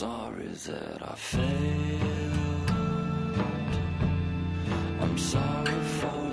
sorry that I failed. I'm sorry for.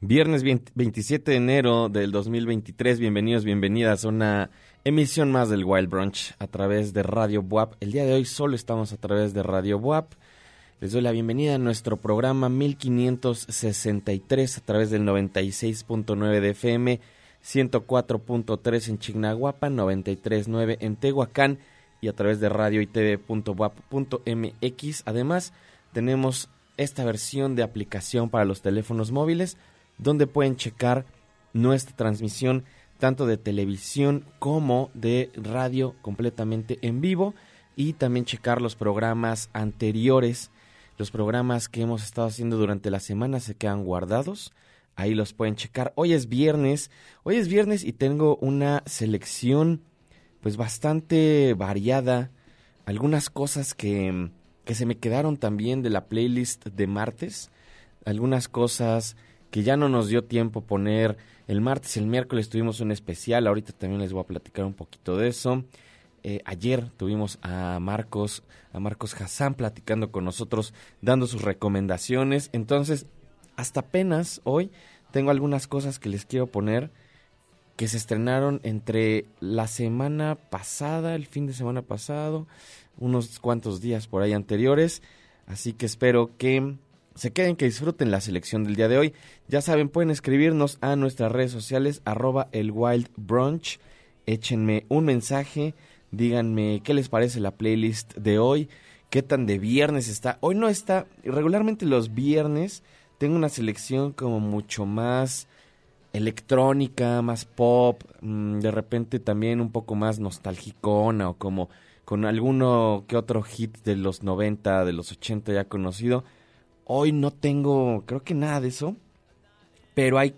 Viernes 27 de enero del 2023, bienvenidos, bienvenidas a una emisión más del Wild Brunch a través de Radio WAP. El día de hoy solo estamos a través de Radio WAP. Les doy la bienvenida a nuestro programa 1563 a través del 96.9 de FM, 104.3 en Chignahuapa, 93.9 en Tehuacán y a través de radio y Además, tenemos esta versión de aplicación para los teléfonos móviles donde pueden checar nuestra transmisión tanto de televisión como de radio completamente en vivo y también checar los programas anteriores los programas que hemos estado haciendo durante la semana se quedan guardados. Ahí los pueden checar. Hoy es viernes. Hoy es viernes y tengo una selección pues bastante variada. Algunas cosas que, que se me quedaron también de la playlist de martes. Algunas cosas que ya no nos dio tiempo poner el martes el miércoles tuvimos un especial. Ahorita también les voy a platicar un poquito de eso. Eh, ayer tuvimos a Marcos, a Marcos Hassan platicando con nosotros, dando sus recomendaciones. Entonces, hasta apenas hoy tengo algunas cosas que les quiero poner que se estrenaron entre la semana pasada, el fin de semana pasado, unos cuantos días por ahí anteriores. Así que espero que se queden, que disfruten la selección del día de hoy. Ya saben, pueden escribirnos a nuestras redes sociales, arroba el Wild Brunch. Échenme un mensaje Díganme qué les parece la playlist de hoy, qué tan de viernes está. Hoy no está, regularmente los viernes tengo una selección como mucho más electrónica, más pop, mm, de repente también un poco más nostalgicona o como con alguno que otro hit de los 90, de los 80 ya conocido. Hoy no tengo, creo que nada de eso, pero hay,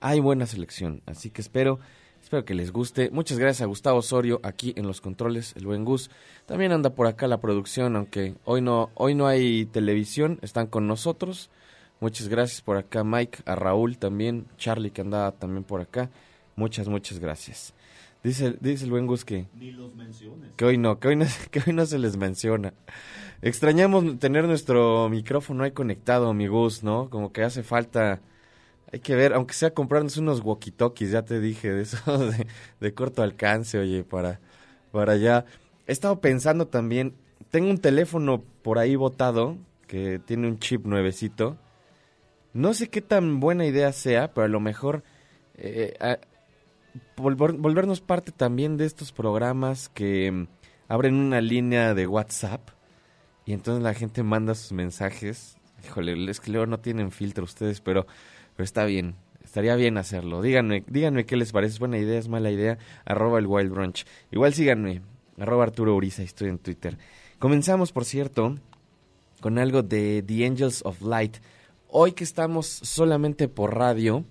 hay buena selección, así que espero Espero que les guste. Muchas gracias a Gustavo Osorio aquí en los controles, el buen Gus. También anda por acá la producción, aunque hoy no, hoy no hay televisión, están con nosotros. Muchas gracias por acá, Mike, a Raúl también, Charlie que andaba también por acá. Muchas, muchas gracias. Dice, dice el buen Gus que... Ni los menciones. Que hoy no, que hoy no, que hoy no se les menciona. Extrañamos tener nuestro micrófono ahí conectado, mi Gus, ¿no? Como que hace falta hay que ver, aunque sea comprarnos unos walkie-talkies, ya te dije, de eso de, corto alcance, oye, para, para allá. He estado pensando también, tengo un teléfono por ahí botado que tiene un chip nuevecito. No sé qué tan buena idea sea, pero a lo mejor eh, volvernos parte también de estos programas que mm, abren una línea de WhatsApp y entonces la gente manda sus mensajes. Híjole, es que luego no tienen filtro ustedes, pero pero está bien, estaría bien hacerlo. Díganme, díganme qué les parece, es buena idea, es mala idea, arroba el Wild Brunch. Igual síganme, arroba Arturo Uriza, estoy en Twitter. Comenzamos, por cierto, con algo de The Angels of Light. Hoy que estamos solamente por radio,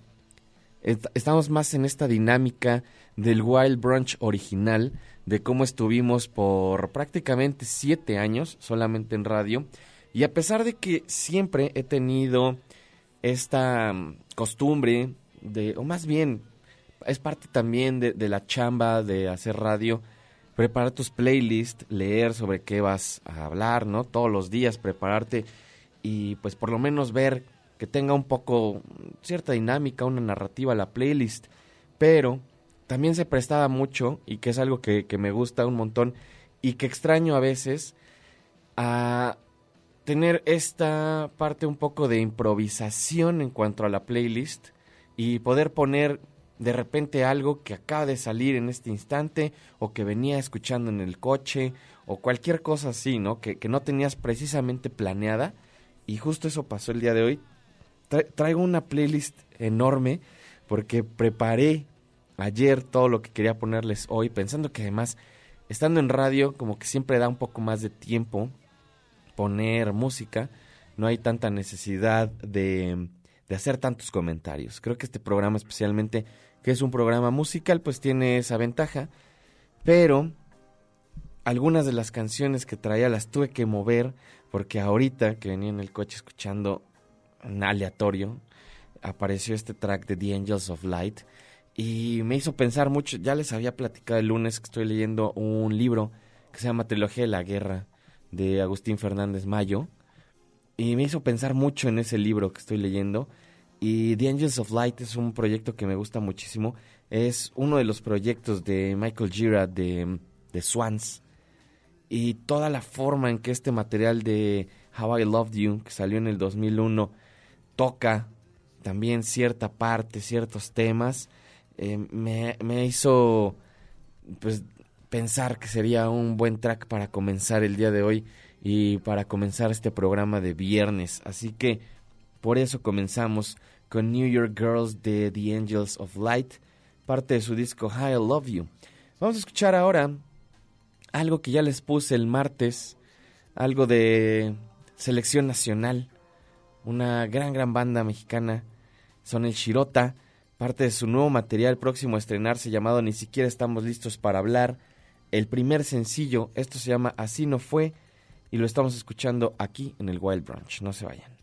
estamos más en esta dinámica del Wild Brunch original, de cómo estuvimos por prácticamente siete años solamente en radio. Y a pesar de que siempre he tenido esta mm, costumbre de, o más bien, es parte también de, de, la chamba de hacer radio, preparar tus playlists, leer sobre qué vas a hablar, ¿no? Todos los días prepararte y pues por lo menos ver que tenga un poco cierta dinámica, una narrativa la playlist, pero también se prestaba mucho y que es algo que, que me gusta un montón y que extraño a veces a tener esta parte un poco de improvisación en cuanto a la playlist y poder poner de repente algo que acaba de salir en este instante o que venía escuchando en el coche o cualquier cosa así, ¿no? Que, no tenías precisamente planeada y justo eso pasó el día de hoy. Traigo una playlist enorme porque preparé ayer todo lo que quería ponerles hoy pensando que además estando en radio como que siempre da un poco más de tiempo poner música, no hay tanta necesidad de, de hacer tantos comentarios. Creo que este programa especialmente, que es un programa musical, pues tiene esa ventaja, pero algunas de las canciones que traía las tuve que mover porque ahorita que venía en el coche escuchando aleatorio, apareció este track de The Angels of Light y me hizo pensar mucho, ya les había platicado el lunes que estoy leyendo un libro que se llama Trilogía de la Guerra de Agustín Fernández Mayo. y me hizo pensar mucho en ese libro que estoy leyendo. Y The Angels of Light es un proyecto que me gusta muchísimo. Es uno de los proyectos de Michael Gira de, de Swans. Y toda la forma en que este material de How I Loved You, que salió en el 2001, toca también cierta parte, ciertos temas, eh, me, me, hizo pues pensar que sería un buen track para comenzar el día de hoy y para comenzar este programa de viernes. Así que por eso comenzamos con New York Girls de The Angels of Light, parte de su disco I Love You. Vamos a escuchar ahora algo que ya les puse el martes, algo de selección nacional, una gran, gran banda mexicana, son el Shirota, parte de su nuevo material próximo a estrenarse llamado Ni siquiera estamos listos para hablar. El primer sencillo, esto se llama Así no fue, y lo estamos escuchando aquí en el Wild Brunch. No se vayan.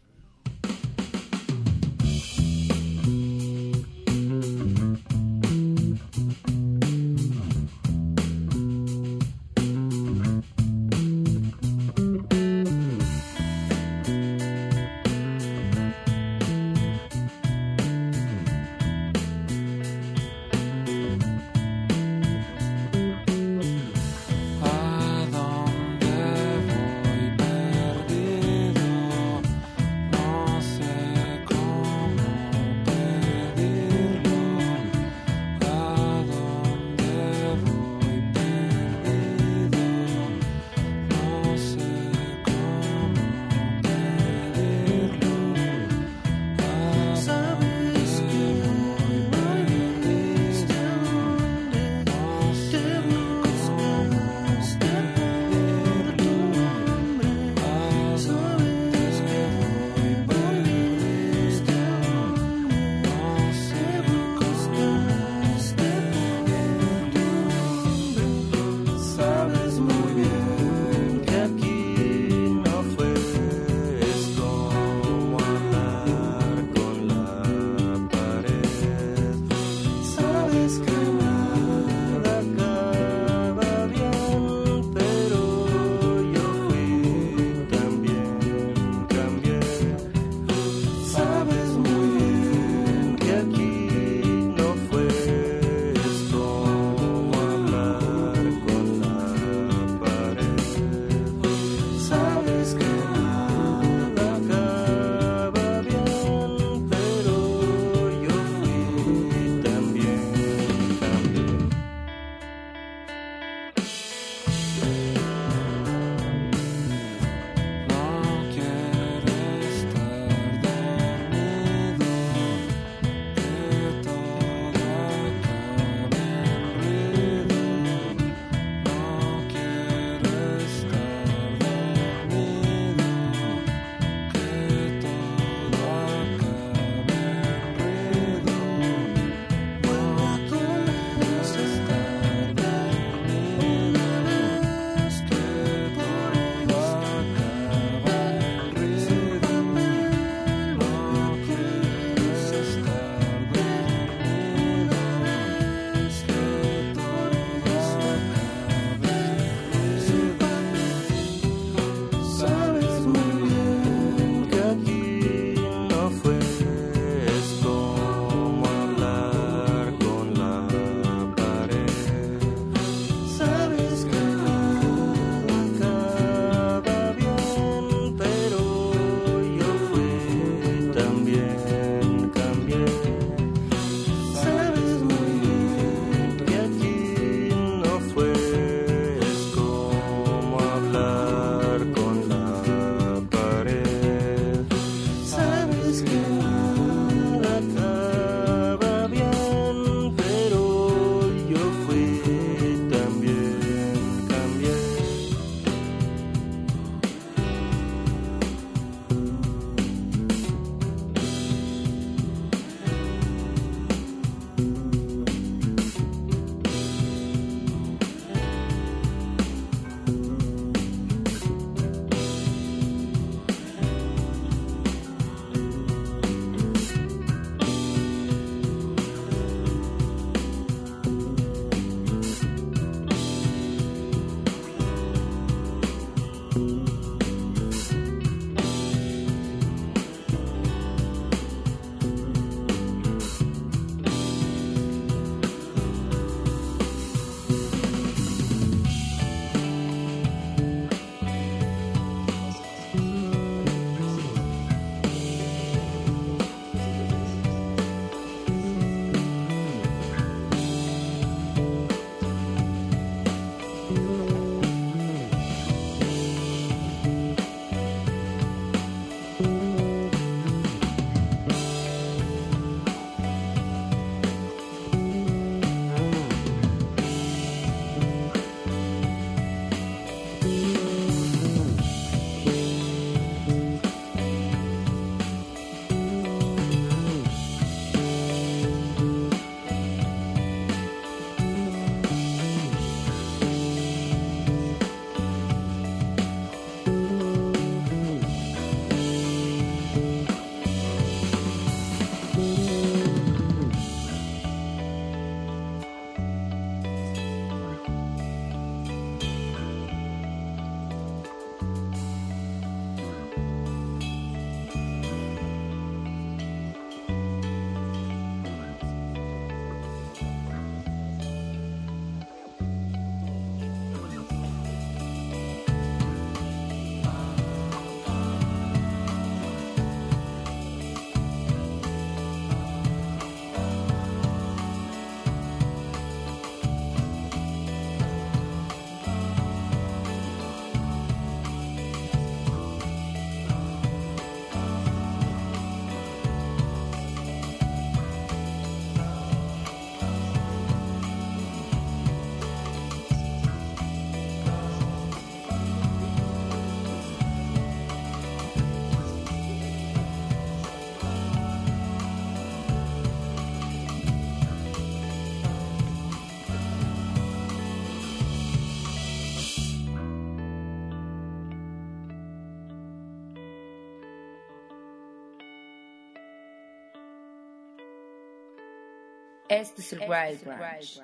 Este es el Wild Branch.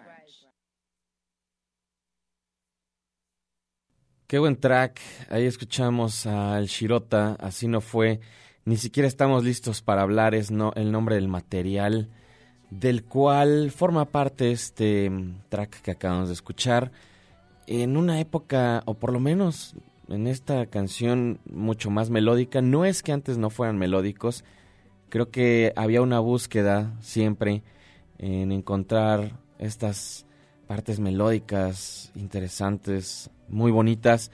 Qué buen track. Ahí escuchamos al Shirota. Así no fue. Ni siquiera estamos listos para hablar. Es no, el nombre del material del cual forma parte este mm, track que acabamos de escuchar. En una época, o por lo menos en esta canción mucho más melódica. No es que antes no fueran melódicos. Creo que había una búsqueda siempre en encontrar estas partes melódicas interesantes, muy bonitas,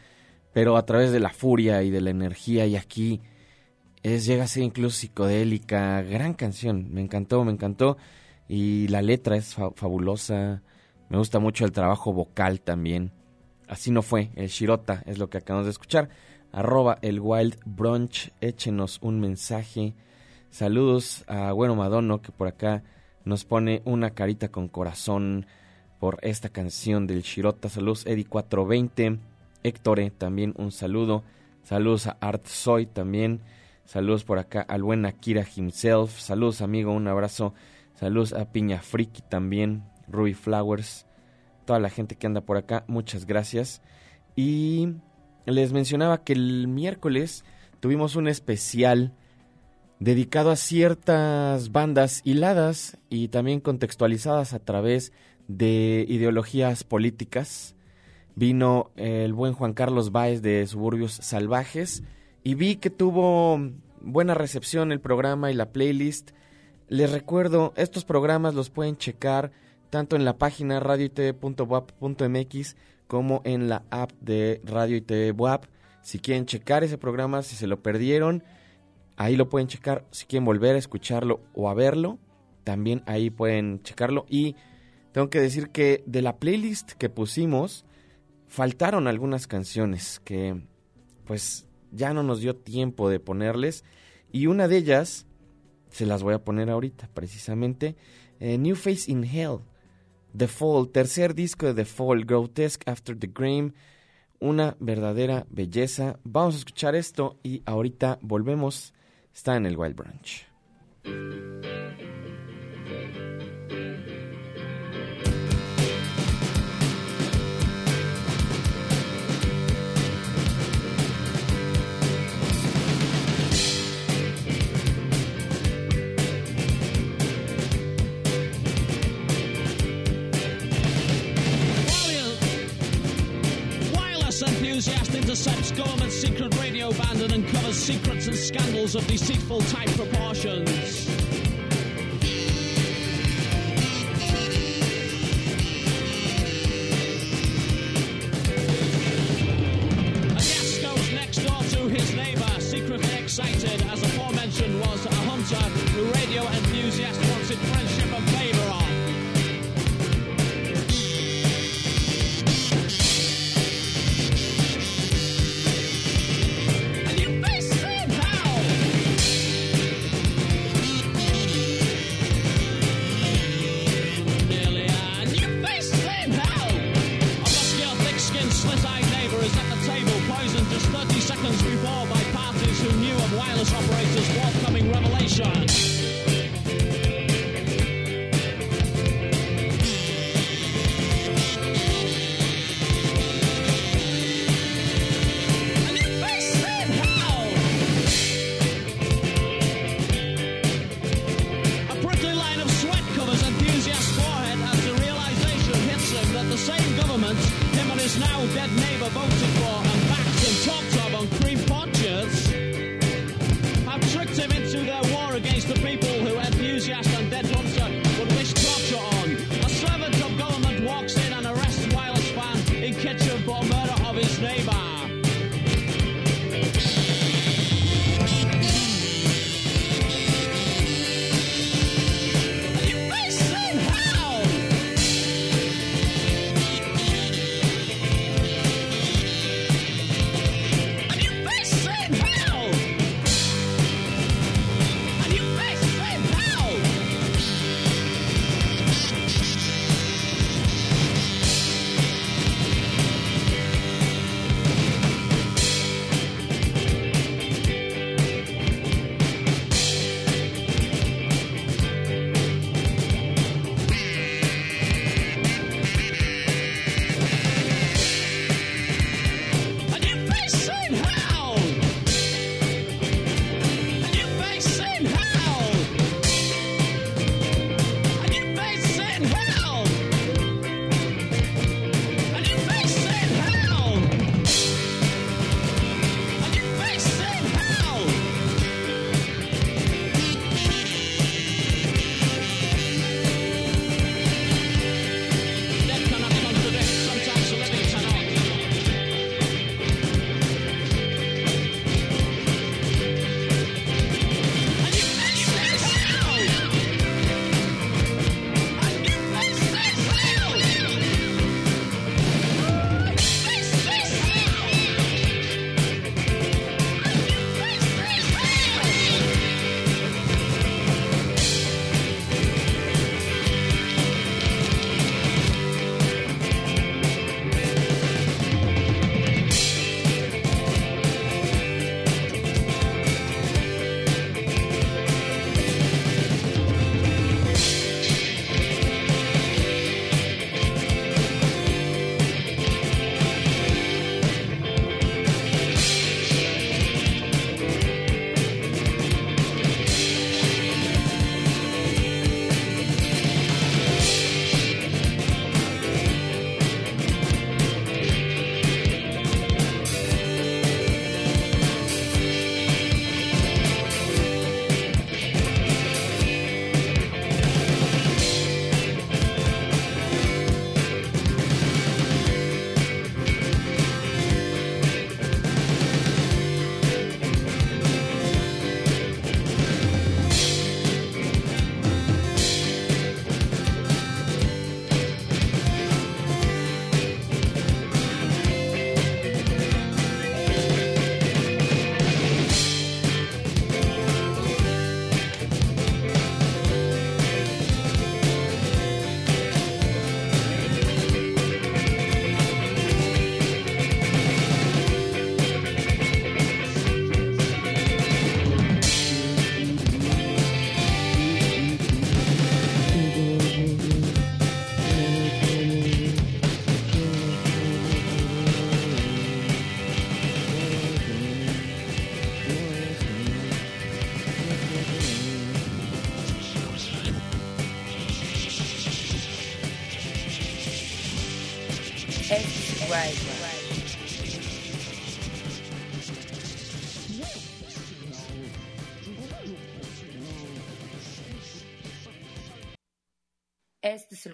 pero a través de la furia y de la energía y aquí es llega a ser incluso psicodélica, gran canción, me encantó, me encantó y la letra es fabulosa, me gusta mucho el trabajo vocal también. Así no fue, el Shirota es lo que acabamos de escuchar. Arroba el Wild Brunch, échenos un mensaje. Saludos a Bueno Madono que por acá nos pone una carita con corazón por esta canción del Shirota. Saludos Eddie420. Héctor, también un saludo. Saludos a Art Soy también. Saludos por acá al buen Akira himself. Saludos amigo, un abrazo. Saludos a Piña Friki también. Ruby Flowers. Toda la gente que anda por acá, muchas gracias. Y les mencionaba que el miércoles tuvimos un especial dedicado a ciertas bandas hiladas y también contextualizadas a través de ideologías políticas. Vino el buen Juan Carlos Báez de Suburbios Salvajes y vi que tuvo buena recepción el programa y la playlist. Les recuerdo, estos programas los pueden checar tanto en la página radioitv.wap.mx como en la app de Radio y TV WAP. Si quieren checar ese programa, si se lo perdieron, ahí lo pueden checar. Si quieren volver a escucharlo o a verlo, también ahí pueden checarlo. Y tengo que decir que de la playlist que pusimos, faltaron algunas canciones que pues ya no nos dio tiempo de ponerles. Y una de ellas, se las voy a poner ahorita precisamente, eh, New Face in Hell, The Fall, tercer disco de The Fall, Grotesque After the Grave, una verdadera belleza. Vamos a escuchar esto y ahorita volvemos. Está en el Wild Branch. enthusiast intercepts government secret radio band and secrets and scandals of deceitful type proportions.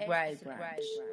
Este es el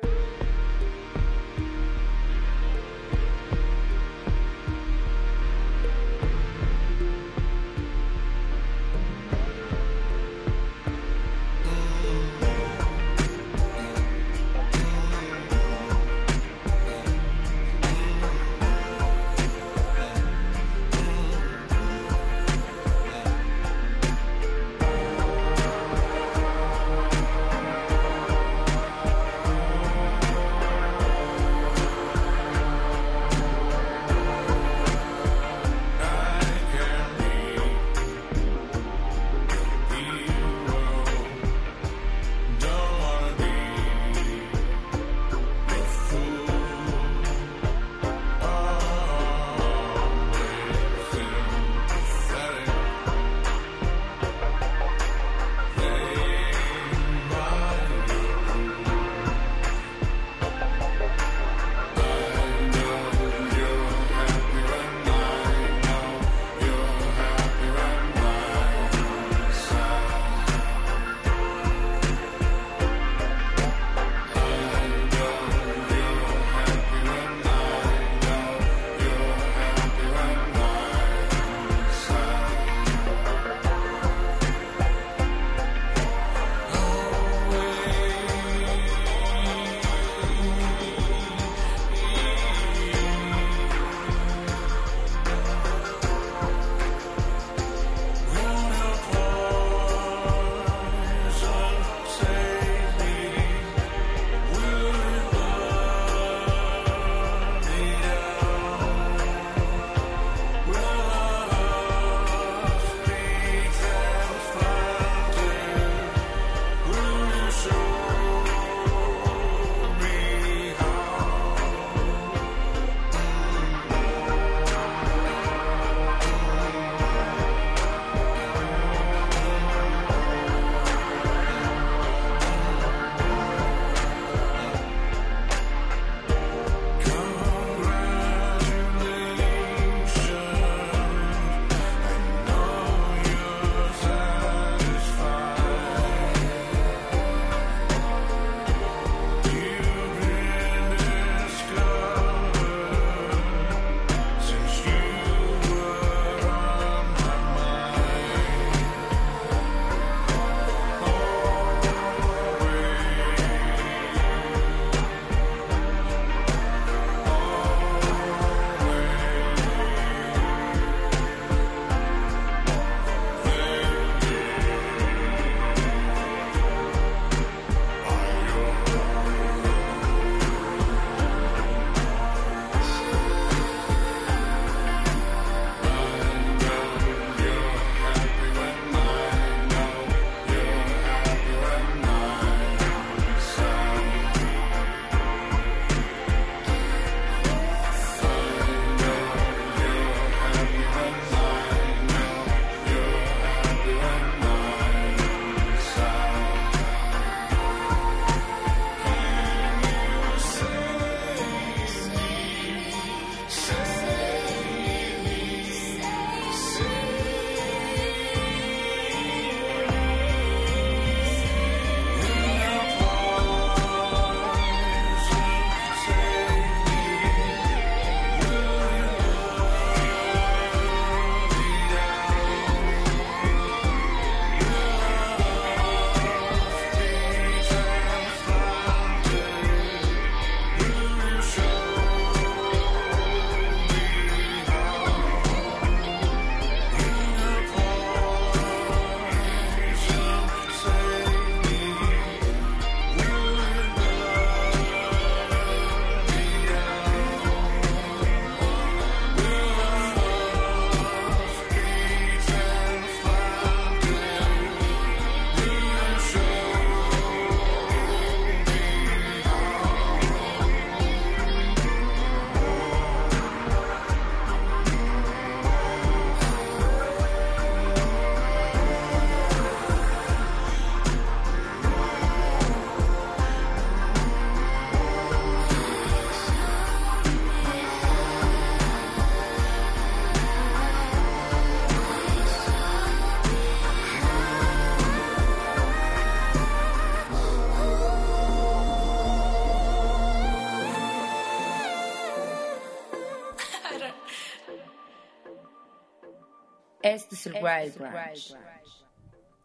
Branch.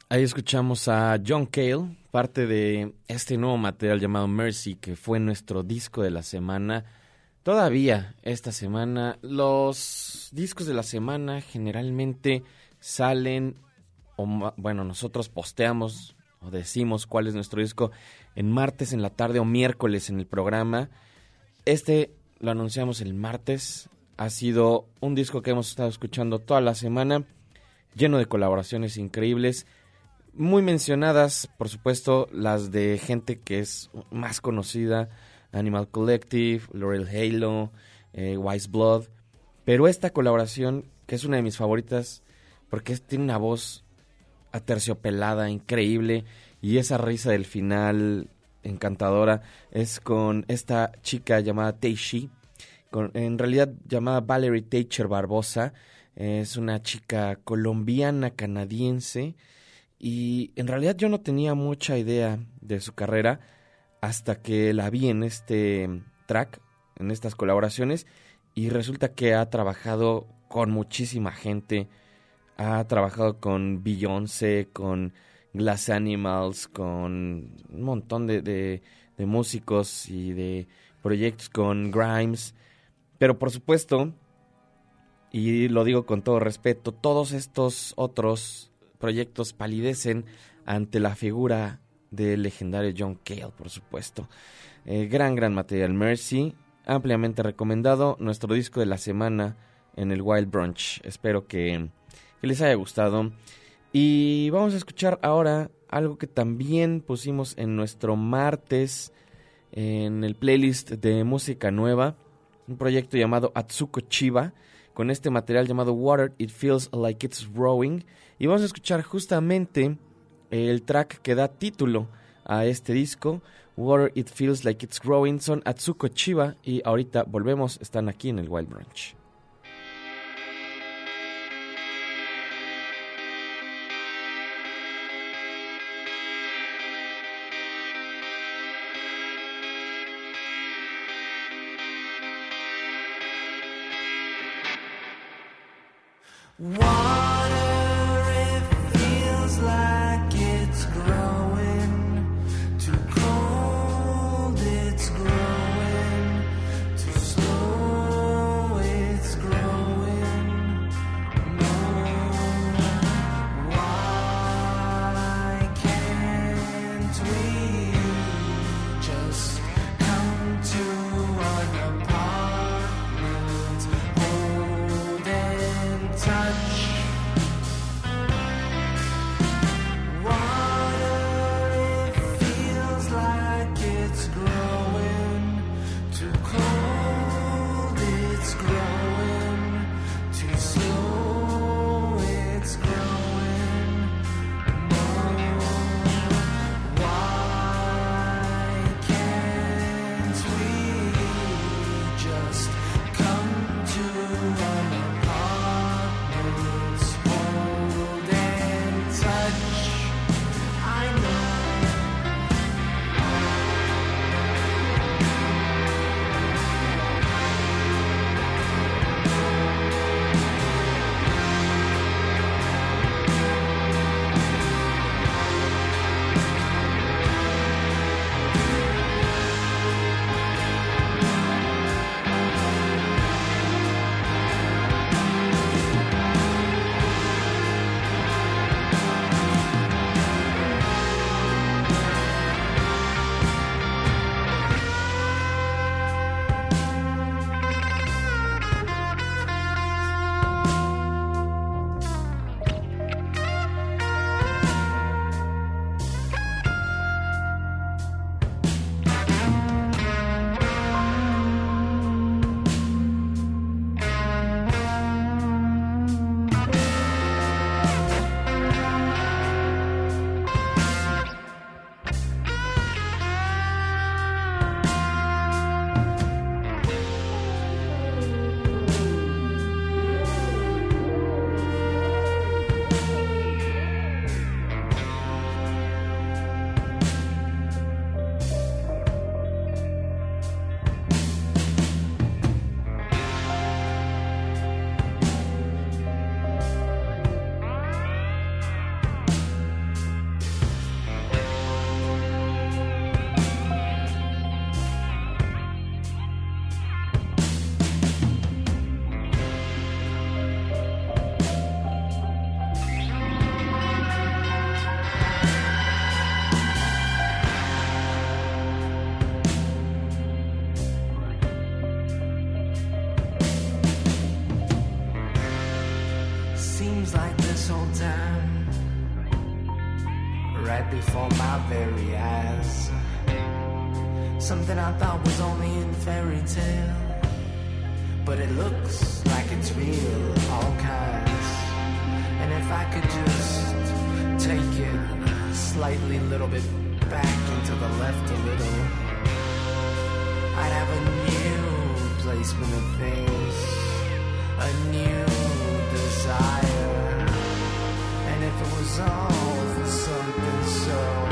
Ahí escuchamos a John Cale, parte de este nuevo material llamado Mercy, que fue nuestro disco de la semana. Todavía esta semana, los discos de la semana generalmente salen, o bueno, nosotros posteamos o decimos cuál es nuestro disco en martes en la tarde o miércoles en el programa. Este lo anunciamos el martes. Ha sido un disco que hemos estado escuchando toda la semana, lleno de colaboraciones increíbles. Muy mencionadas, por supuesto, las de gente que es más conocida, Animal Collective, Laurel Halo, eh, Wise Blood. Pero esta colaboración, que es una de mis favoritas, porque tiene una voz aterciopelada, increíble, y esa risa del final encantadora, es con esta chica llamada Teishi, en realidad llamada Valerie Teicher Barbosa, es una chica colombiana canadiense y en realidad yo no tenía mucha idea de su carrera hasta que la vi en este track, en estas colaboraciones y resulta que ha trabajado con muchísima gente, ha trabajado con Beyoncé, con Glass Animals, con un montón de, de- de músicos y de proyectos con Grimes, pero por supuesto, y lo digo con todo respeto, todos estos otros proyectos palidecen ante la figura del legendario John Cale, por supuesto. Eh, gran, gran material. Mercy, ampliamente recomendado. Nuestro disco de la semana en el Wild Brunch. Espero que, que les haya gustado. Y vamos a escuchar ahora algo que también pusimos en nuestro martes en el playlist de música nueva. Un proyecto llamado Atsuko Chiba. Con este material llamado Water It Feels Like It's Growing. Y vamos a escuchar justamente el track que da título a este disco, Water It Feels Like It's Growing, son Atsuko Chiba y ahorita volvemos, están aquí en el Wild Branch. Could just take it slightly, little bit back into the left a little, I'd have a new placement of things, a new desire. And if it was all for something so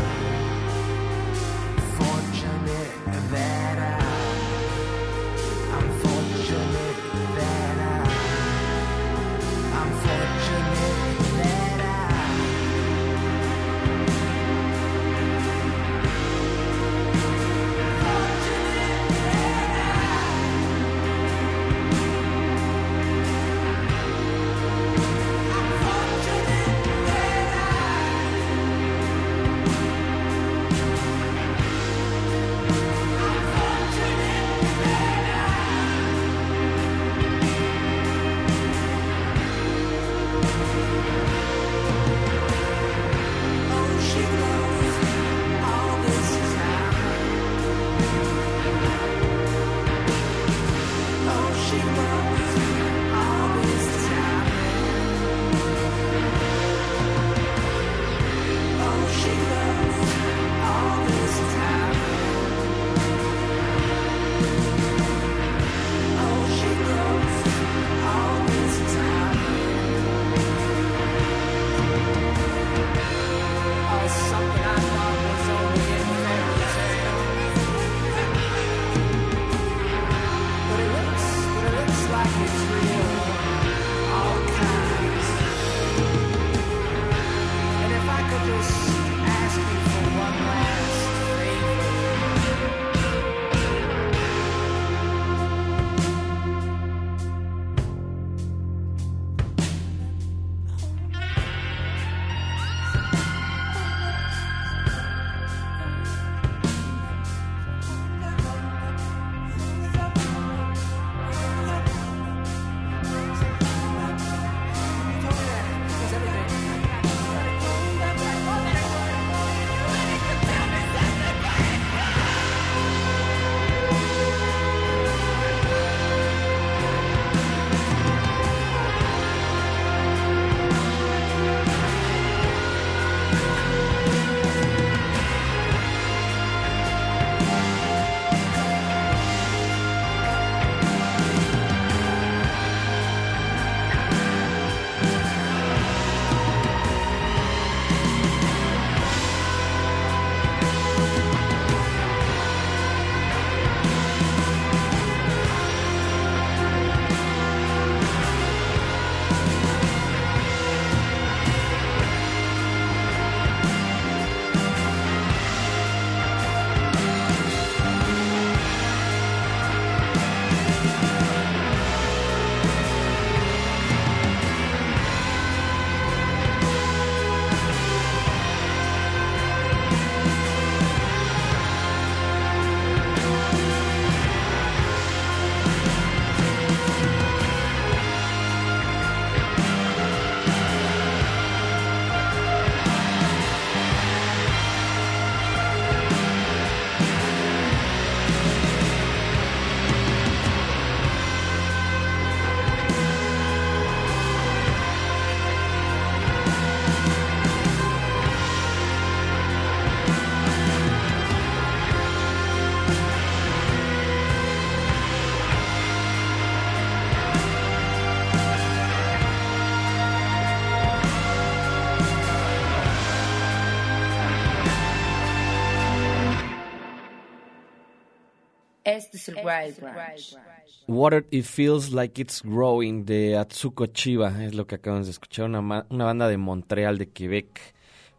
Water It Feels Like It's Growing de Atsuko Chiba, es lo que acabamos de escuchar, una, ma- una banda de Montreal, de Quebec.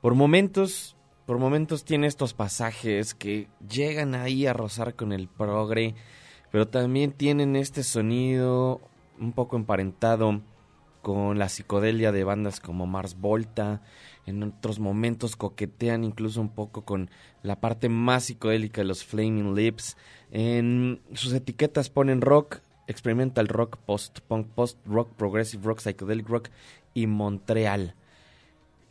Por momentos, por momentos tiene estos pasajes que llegan ahí a rozar con el progre, pero también tienen este sonido un poco emparentado con la psicodelia de bandas como Mars Volta. En otros momentos coquetean incluso un poco con la parte más psicodélica de los Flaming Lips. En sus etiquetas ponen rock, experimental rock, post-punk, post-rock, progressive rock, psychedelic rock y Montreal.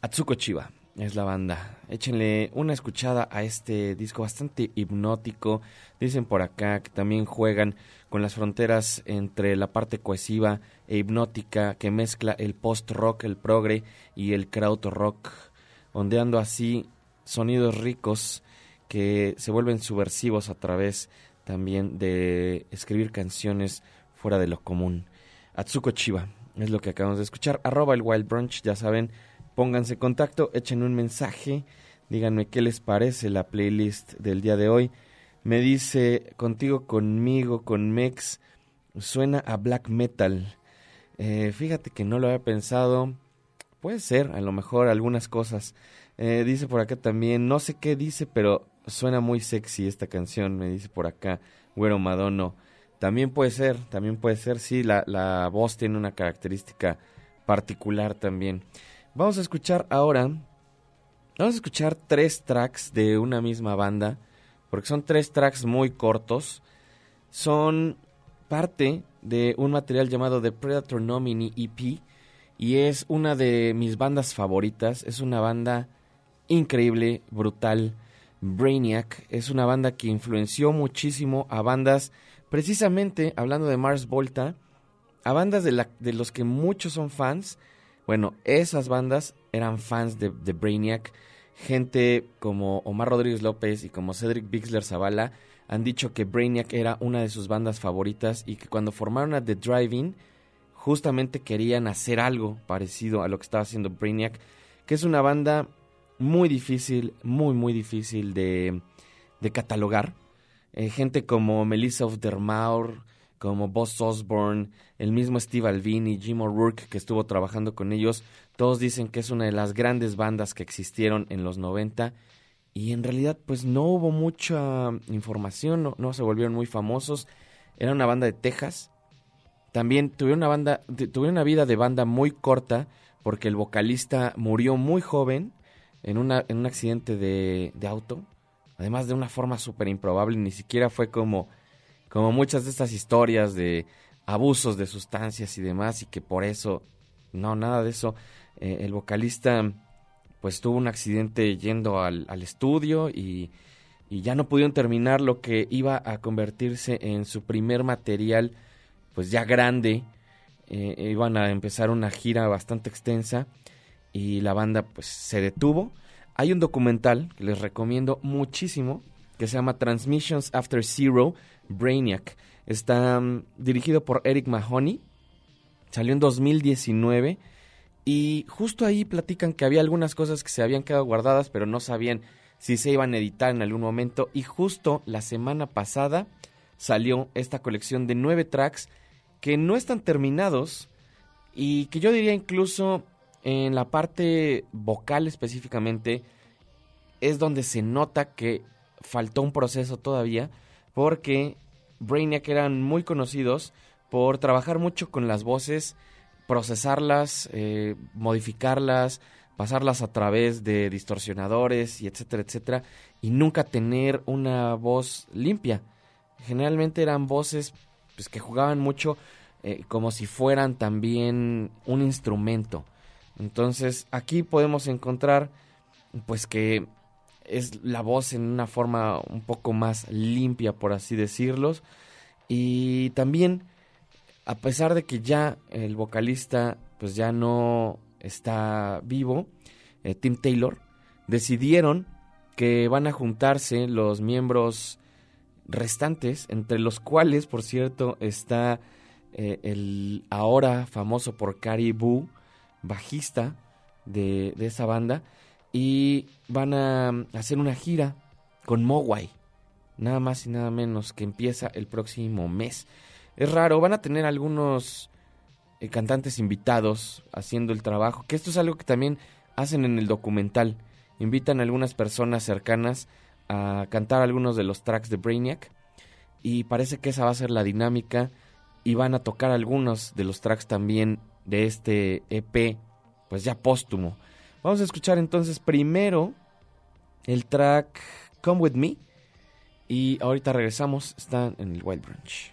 Atsuko Chiba es la banda. Échenle una escuchada a este disco bastante hipnótico. Dicen por acá que también juegan con las fronteras entre la parte cohesiva e hipnótica que mezcla el post-rock, el progre y el kraut rock, ondeando así sonidos ricos que se vuelven subversivos a través también de escribir canciones fuera de lo común. Atsuko Chiba es lo que acabamos de escuchar. Arroba el Wild Brunch, ya saben, pónganse en contacto, echen un mensaje, díganme qué les parece la playlist del día de hoy. Me dice, contigo, conmigo, con Mex, suena a black metal. Eh, fíjate que no lo había pensado. Puede ser, a lo mejor algunas cosas. Eh, dice por acá también, no sé qué dice, pero suena muy sexy esta canción, me dice por acá, Güero Madono. También puede ser, también puede ser, sí, la, la voz tiene una característica particular también. Vamos a escuchar ahora, vamos a escuchar tres tracks de una misma banda porque son tres tracks muy cortos. Son parte de un material llamado The Predator Nominee EP y es una de mis bandas favoritas. Es una banda increíble, brutal. Brainiac es una banda que influenció muchísimo a bandas, precisamente hablando de Mars Volta, a bandas de, la, de los que muchos son fans. Bueno, esas bandas eran fans de, de Brainiac gente como Omar Rodríguez López y como Cedric Bixler Zavala han dicho que Brainiac era una de sus bandas favoritas y que cuando formaron a The Driving justamente querían hacer algo parecido a lo que estaba haciendo Brainiac, que es una banda muy difícil, muy muy difícil de, catalogar. Eh, gente como Melissa of der Maur, como Boss Osborne, el mismo Steve Albini, Jim O'Rourke que estuvo trabajando con ellos, todos dicen que es una de las grandes bandas que existieron en los 90 y en realidad pues no hubo mucha información, no, se volvieron muy famosos. Era una banda de Texas. También tuvieron una banda, tuvieron una vida de banda muy corta porque el vocalista murió muy joven en, una, en un accidente de, de auto. Además de una forma súper improbable, ni siquiera fue como como muchas de estas historias de abusos de sustancias y demás, y que por eso, no, nada de eso. Eh, el vocalista pues tuvo un accidente yendo al, estudio y, ya no pudieron terminar lo que iba a convertirse en su primer material pues ya grande. Eh, iban a empezar una gira bastante extensa y la banda pues se detuvo. Hay un documental que les recomiendo muchísimo que se llama Transmissions After Zero, Brainiac. Está mm, dirigido por Eric Mahoney. Salió en 2019. Y justo ahí platican que había algunas cosas que se habían quedado guardadas, pero no sabían si se iban a editar en algún momento. Y justo la semana pasada salió esta colección de nueve tracks que no están terminados y que yo diría incluso en la parte vocal específicamente es donde se nota que faltó un proceso todavía porque Brainiac eran muy conocidos por trabajar mucho con las voces, procesarlas, eh, modificarlas, pasarlas a través de distorsionadores y etcétera, etcétera, y nunca tener una voz limpia. Generalmente eran voces pues, que jugaban mucho eh, como si fueran también un instrumento. Entonces aquí podemos encontrar pues que es la voz en una forma un poco más limpia, por así decirlo. Y también, a pesar de que ya el vocalista pues ya no está vivo, eh, Tim Taylor, decidieron que van a juntarse los miembros restantes, entre los cuales, por cierto, está eh, el ahora famoso por Caribou, bajista de, de esa banda, y van a hacer una gira con Mowai, nada más y nada menos que empieza el próximo mes. Es raro, van a tener algunos eh, cantantes invitados haciendo el trabajo, que esto es algo que también hacen en el documental. Invitan a algunas personas cercanas a cantar algunos de los tracks de Brainiac y parece que esa va a ser la dinámica y van a tocar algunos de los tracks también de este EP, pues ya póstumo. Vamos a escuchar entonces primero el track Come With Me y ahorita regresamos, están en el Wild Branch.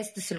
Es el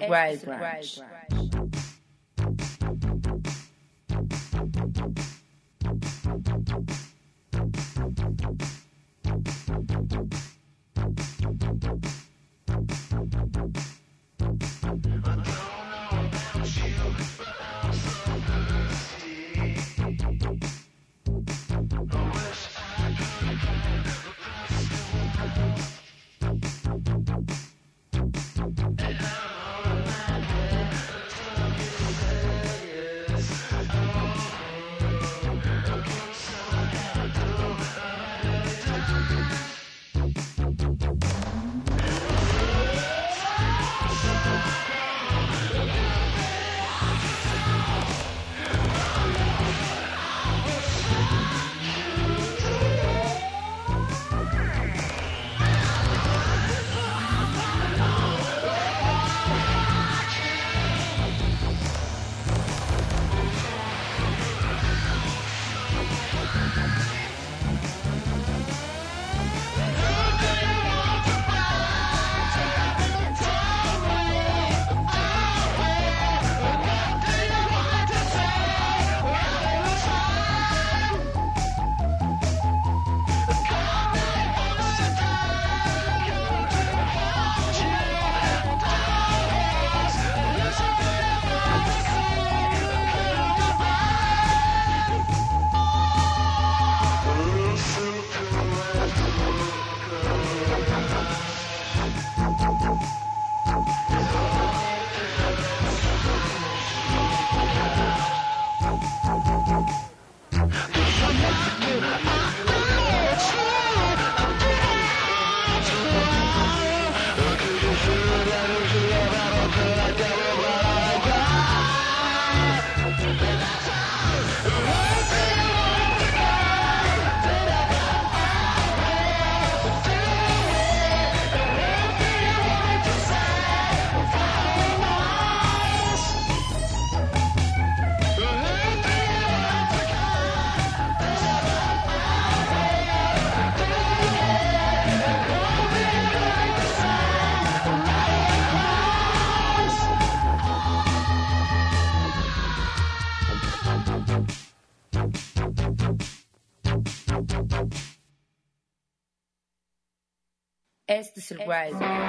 Wild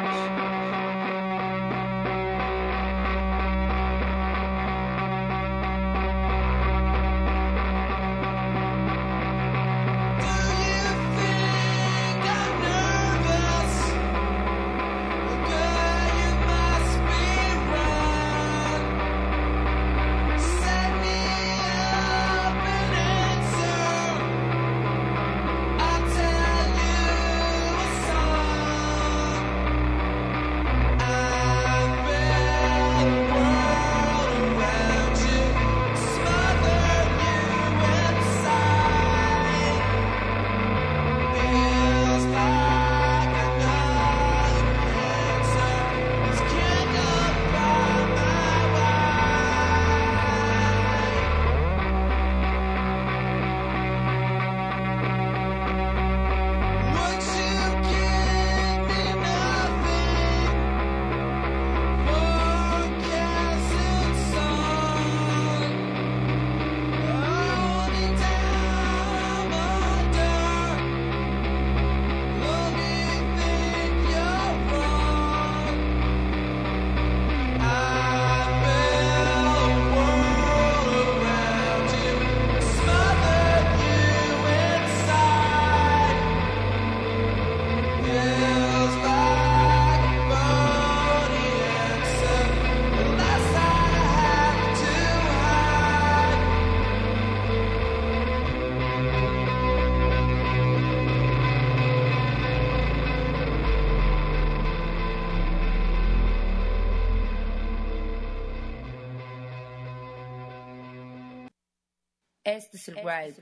Este es el Wild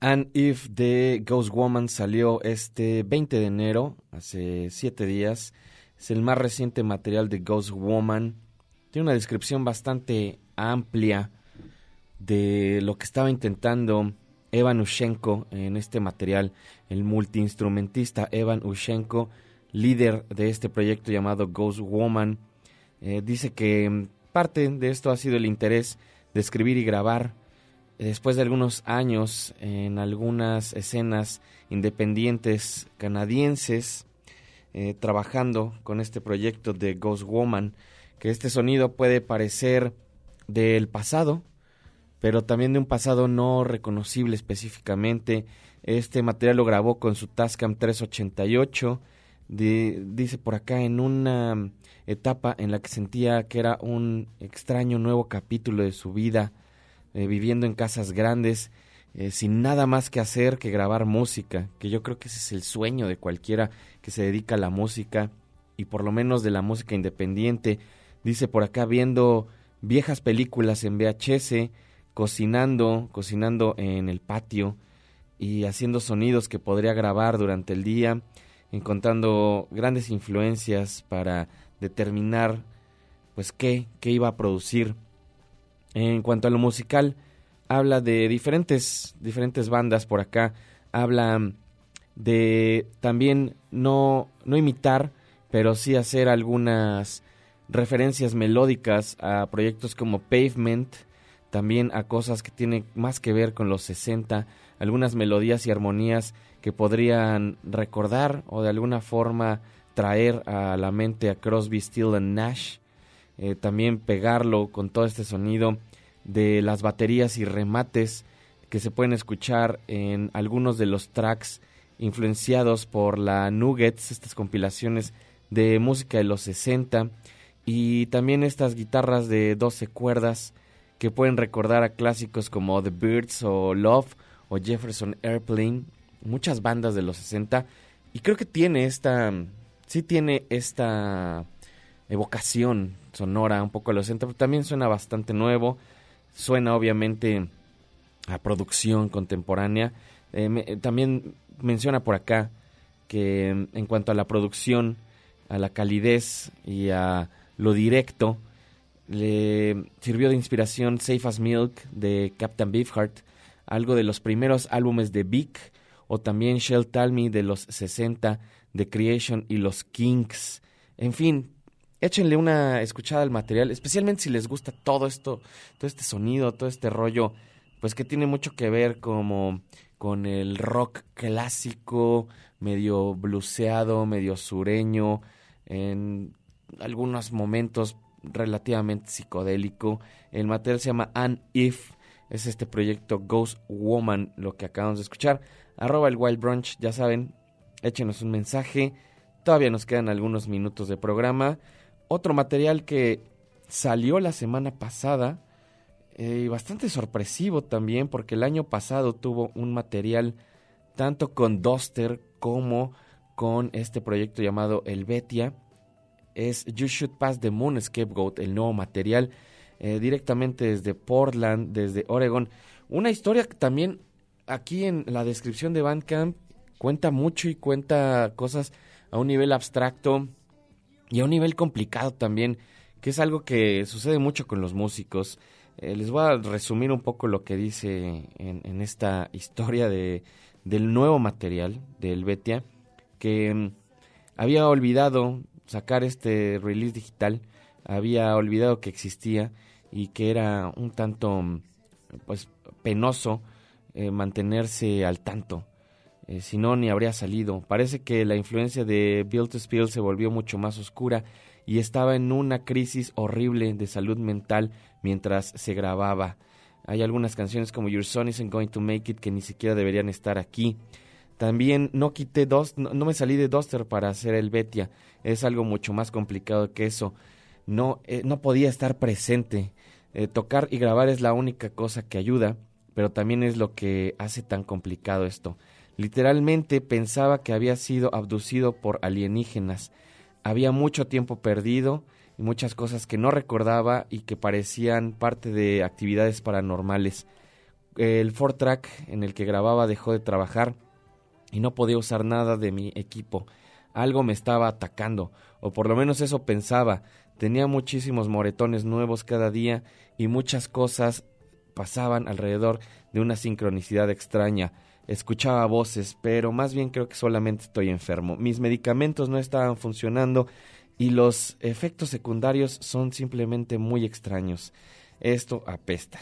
And If the Ghost Woman salió este 20 de enero, hace 7 días. Es el más reciente material de Ghost Woman. Tiene una descripción bastante amplia de lo que estaba intentando Evan Ushenko en este material. El multiinstrumentista Evan Ushenko, líder de este proyecto llamado Ghost Woman, eh, dice que mm, parte de esto ha sido el interés de escribir y grabar después de algunos años en algunas escenas independientes canadienses eh, trabajando con este proyecto de Ghost Woman, que este sonido puede parecer del pasado, pero también de un pasado no reconocible específicamente. Este material lo grabó con su Tascam 388, dice por acá, en una etapa en la que sentía que era un extraño nuevo capítulo de su vida, eh, viviendo en casas grandes, eh, sin nada más que hacer que grabar música, que yo creo que ese es el sueño de cualquiera que se dedica a la música, y por lo menos de la música independiente. Dice por acá viendo viejas películas en VHS, cocinando, cocinando en el patio y haciendo sonidos que podría grabar durante el día, encontrando grandes influencias para determinar pues qué, qué iba a producir en cuanto a lo musical, habla de diferentes, diferentes bandas por acá. Habla de también no, no imitar, pero sí hacer algunas referencias melódicas a proyectos como Pavement, también a cosas que tienen más que ver con los 60, algunas melodías y armonías que podrían recordar o de alguna forma traer a la mente a Crosby, Steel and Nash. Eh, también pegarlo con todo este sonido de las baterías y remates que se pueden escuchar en algunos de los tracks influenciados por la Nuggets, estas compilaciones de música de los 60 y también estas guitarras de 12 cuerdas que pueden recordar a clásicos como The Birds o Love o Jefferson Airplane, muchas bandas de los 60 y creo que tiene esta sí tiene esta evocación sonora un poco a los 60, pero también suena bastante nuevo, suena obviamente a producción contemporánea. Eh, eh, también menciona por acá que mm, en cuanto a la producción, a la calidez y a lo directo, le sirvió de inspiración Safe as Milk de Captain Beefheart, algo de los primeros álbumes de Vic, o también Shell Talmy de los 60, The Creation y los Kinks. En fin, échenle una escuchada al material, especialmente si les gusta todo esto, todo este sonido, todo este rollo, pues que tiene mucho que ver como con el rock clásico, medio bluseado, medio sureño, en algunos momentos relativamente psicodélico. El material se llama An If, es este proyecto Ghost Woman, lo que acabamos de escuchar. Arroba el Wild Brunch, ya saben, échenos un mensaje. Todavía nos quedan algunos minutos de programa. Otro material que salió la semana pasada eh, y bastante sorpresivo también porque el año pasado tuvo un material tanto con Duster como con este proyecto llamado Helvetia. Es You Should Pass the Moon Scapegoat, el nuevo material eh, directamente desde Portland, desde Oregon. Una historia que también aquí en la descripción de Bandcamp cuenta mucho y cuenta cosas a un nivel abstracto y a un nivel complicado también, que es algo que sucede mucho con los músicos. Eh, les voy a resumir un poco lo que dice en, esta historia de, del nuevo material de Helvetia, que mm, había olvidado sacar este release digital, había olvidado que existía y que era un tanto mm, pues penoso eh, mantenerse al tanto eh, si no ni habría salido. Parece que la influencia de Bill to Spill se volvió mucho más oscura y estaba en una crisis horrible de salud mental mientras se grababa. Hay algunas canciones como Your Son Isn't Going to Make It que ni siquiera deberían estar aquí. También no quité dos, no, me salí de Duster para hacer el Betia. Es algo mucho más complicado que eso. No, eh, no podía estar presente. Eh, tocar y grabar es la única cosa que ayuda, pero también es lo que hace tan complicado esto. Literalmente pensaba que había sido abducido por alienígenas. Había mucho tiempo perdido y muchas cosas que no recordaba y que parecían parte de actividades paranormales. el four track en el que grababa dejó de trabajar y no podía usar nada de mi equipo. Algo me estaba atacando, o por lo menos eso pensaba. Tenía muchísimos moretones nuevos cada día y muchas cosas pasaban alrededor de una sincronicidad extraña. Escuchaba voces, pero más bien creo que solamente estoy enfermo. Mis medicamentos no estaban funcionando y los efectos secundarios son simplemente muy extraños. Esto apesta.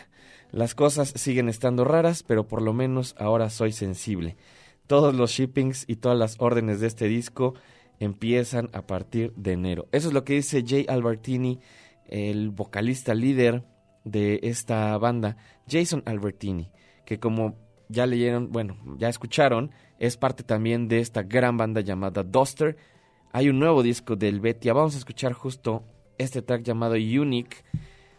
Las cosas siguen estando raras, pero por lo menos ahora soy sensible. Todos los shippings y todas las órdenes de este disco empiezan a partir de enero. Eso es lo que dice Jay Albertini, el vocalista líder de esta banda, Jason Albertini, que como ya leyeron, bueno, ya escucharon, es parte también de esta gran banda llamada Duster. Hay un nuevo disco del Betia, vamos a escuchar justo este track llamado Unique.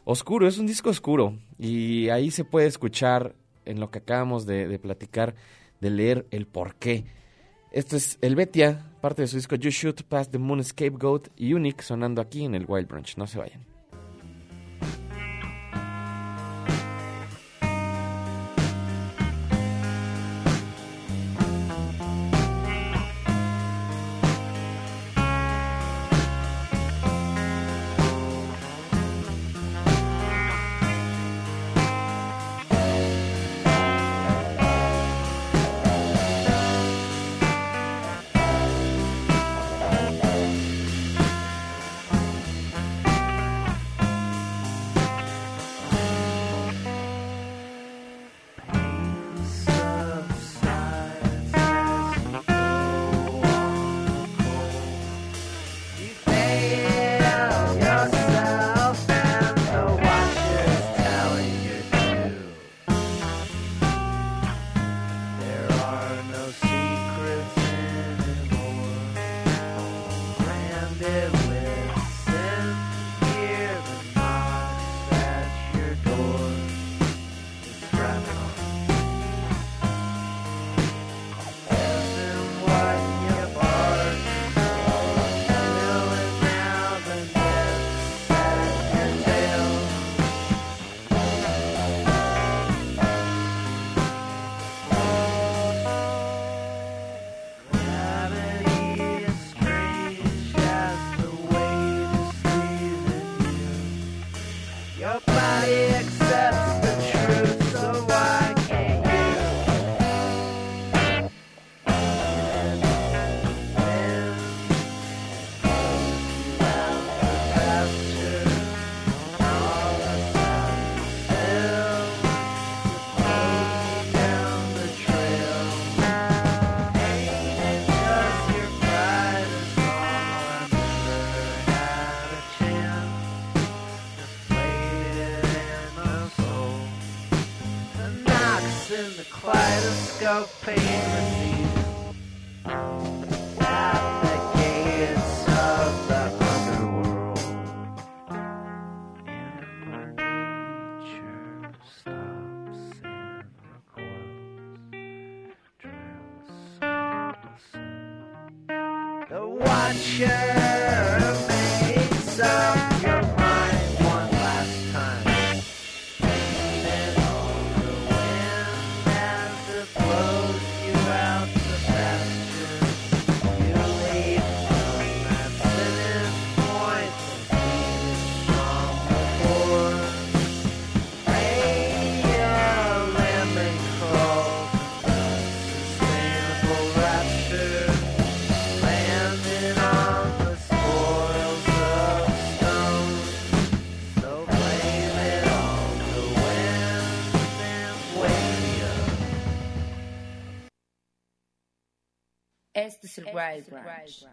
Oscuro, es un disco oscuro y ahí se puede escuchar en lo que acabamos de, platicar, de leer el porqué. Esto es el Betia, parte de su disco You Shoot Past the Moon Scapegoat Unique sonando aquí en el Wild Branch. No se vayan.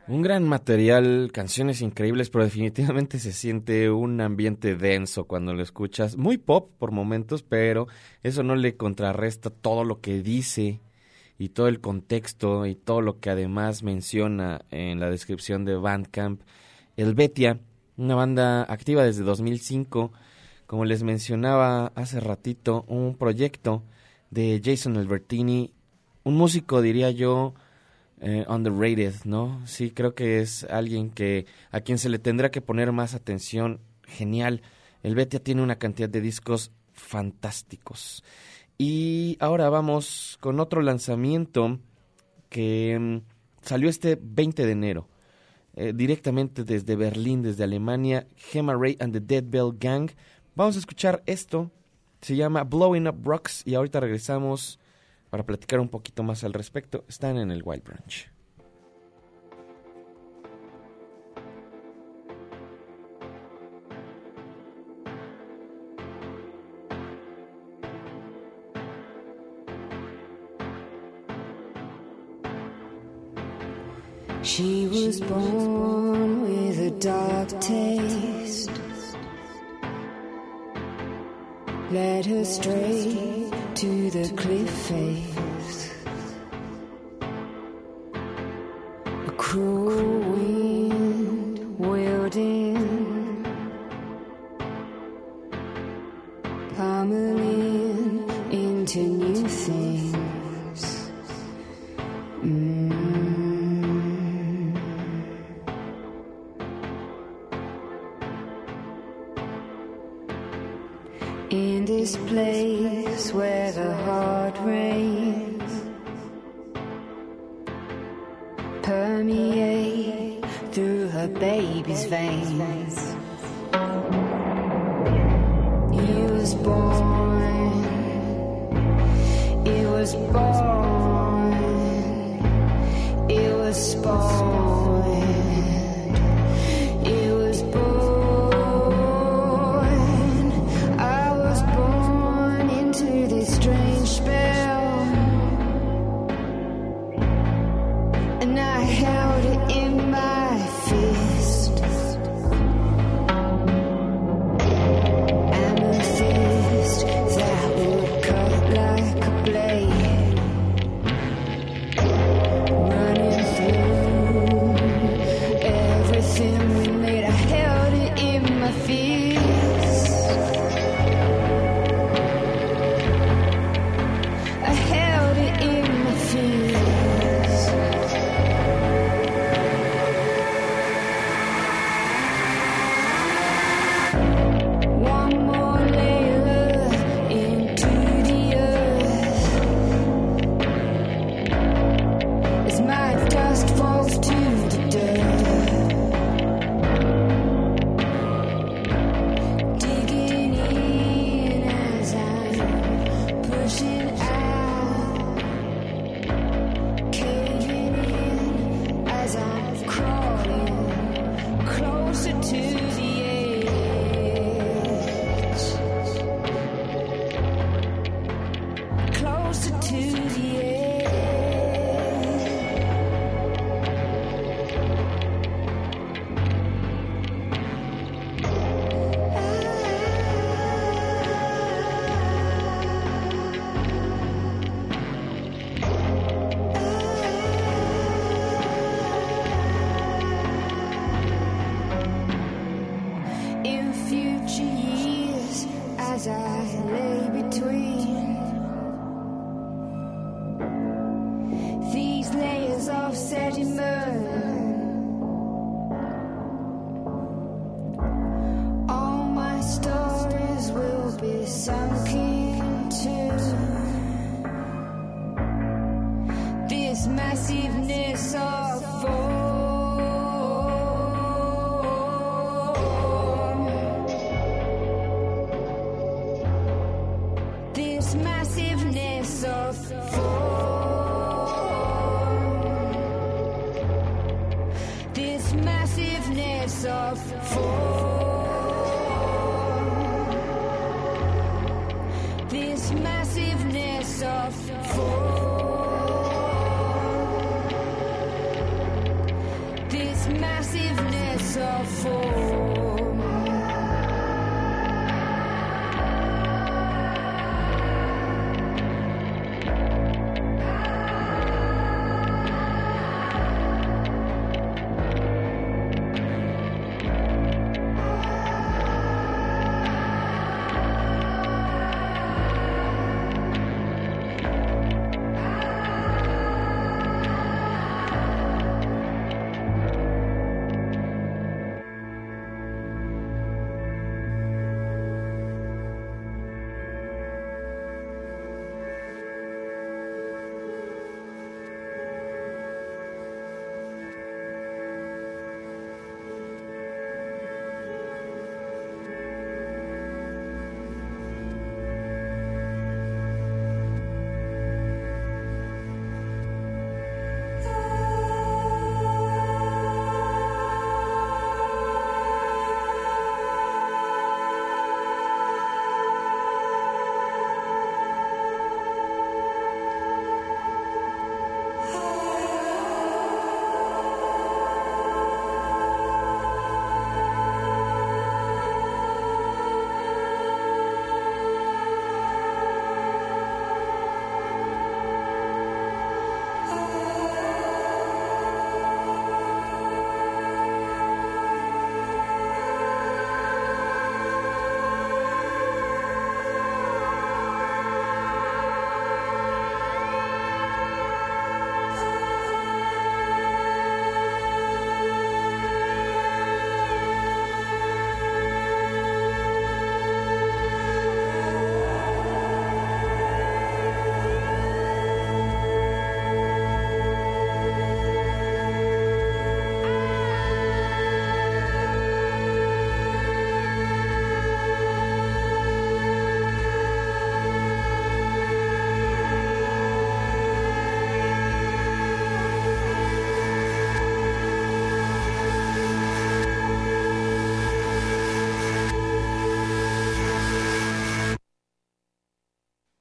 Un gran material, canciones increíbles, pero definitivamente se siente un ambiente denso cuando lo escuchas. Muy pop por momentos, pero eso no le contrarresta todo lo que dice y todo el contexto y todo lo que además menciona en la descripción de Bandcamp. El Betia, una banda activa desde 2005, como les mencionaba hace ratito, un proyecto de Jason Albertini, un músico diría yo eh, underrated, ¿no? Sí, creo que es alguien que a quien se le tendrá que poner más atención. Genial. El Betia tiene una cantidad de discos fantásticos. Y ahora vamos con otro lanzamiento que mm, salió este 20 de enero. eh, directamente desde Berlín, desde Alemania, Gemma Ray and the Dead Bell Gang. Vamos a escuchar esto. Se llama Blowing Up Rocks y ahorita regresamos para platicar un poquito más al respecto. Están en el Wild Branch. She was born with a dark taste. Led her to the cliff face. A cruel wind was born, massiveness of form. This massiveness of form. This massiveness of form.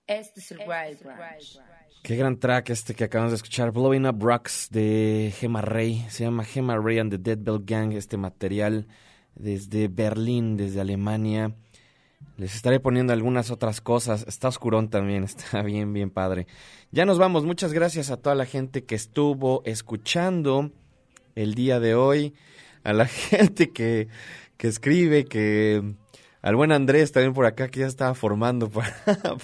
Este es el Wild Branch. Qué gran track este que acabamos de escuchar, Blowing Up Rocks de Gemma Ray. Se llama Gemma Ray and the Dead Bell Gang, este material desde Berlín, desde Alemania. Les estaré poniendo algunas otras cosas. Está oscurón también, está bien, bien padre. Ya nos vamos. Muchas gracias a toda la gente que estuvo escuchando el día de hoy. A la gente que, que escribe, que... Al buen Andrés también por acá que ya estaba formando para,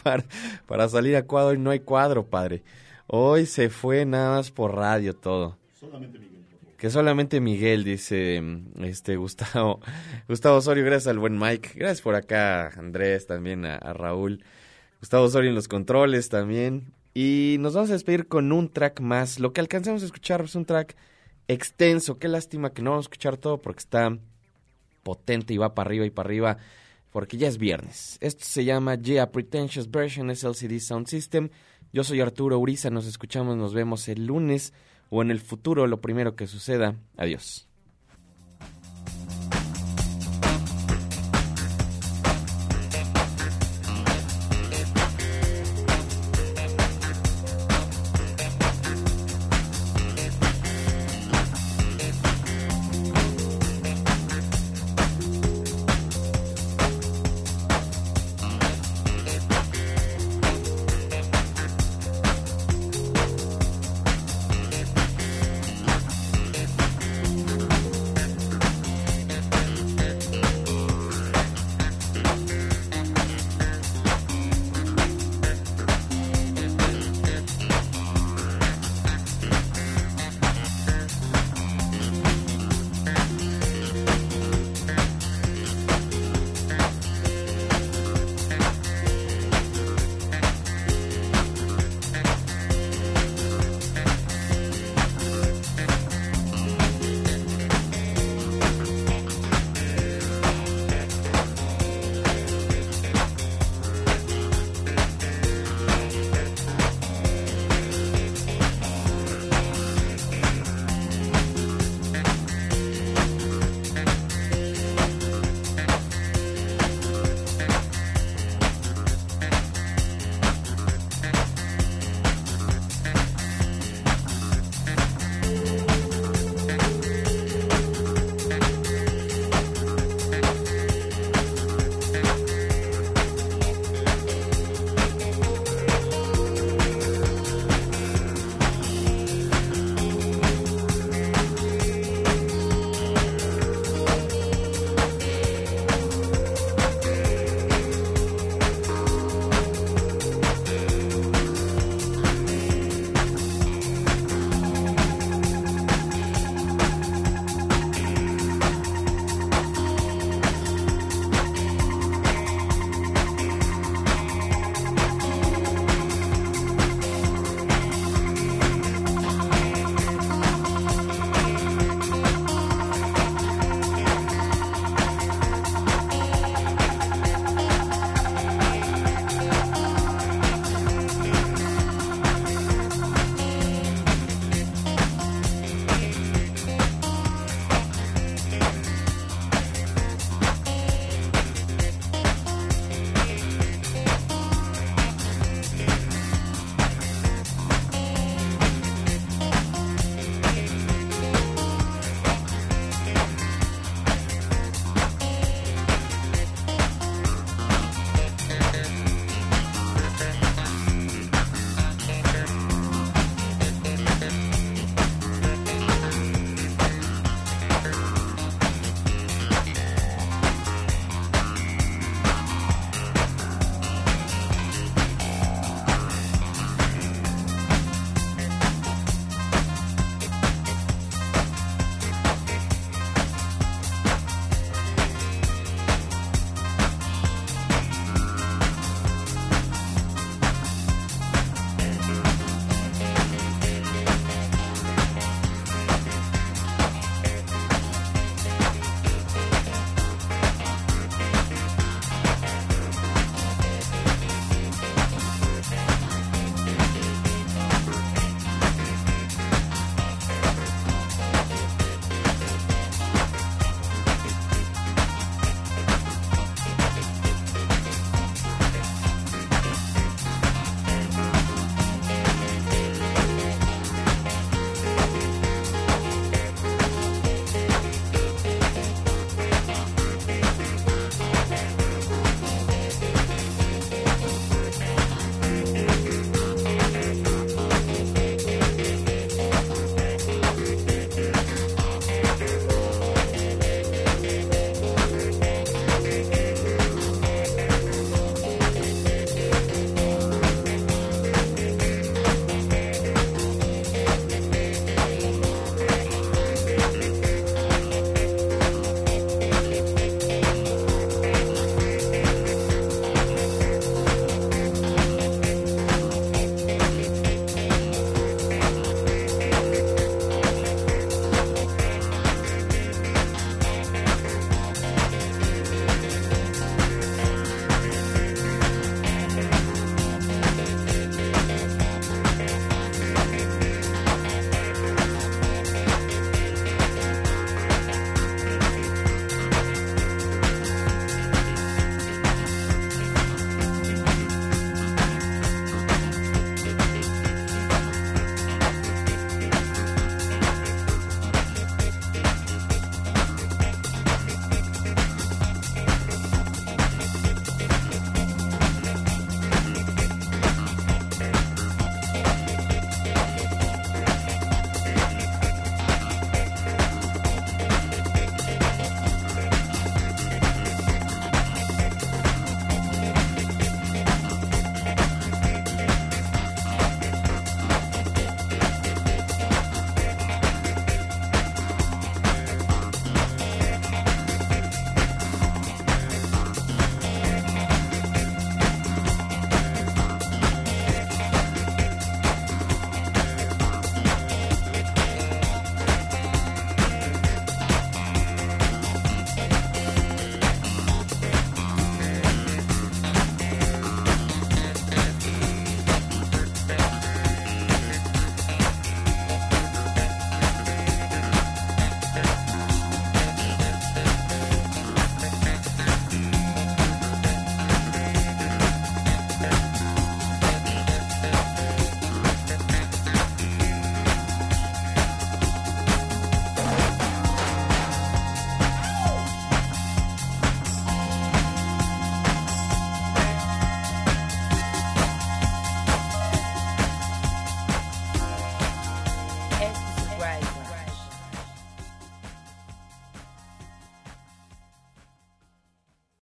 para, para salir a cuadro y no hay cuadro, padre. Hoy se fue nada más por radio todo. Que solamente Miguel, dice este Gustavo. Gustavo Osorio, gracias al buen Mike. Gracias por acá, Andrés, también a, a Raúl. Gustavo Osorio en los controles también. Y nos vamos a despedir con un track más. Lo que alcancemos a escuchar es un track extenso. Qué lástima que no vamos a escuchar todo porque está potente y va para arriba y para arriba porque ya es viernes. Esto se llama Yeah Pretentious Version, es LCD Sound System. Yo soy Arturo Uriza, nos escuchamos, nos vemos el lunes o en el futuro, lo primero que suceda. Adiós.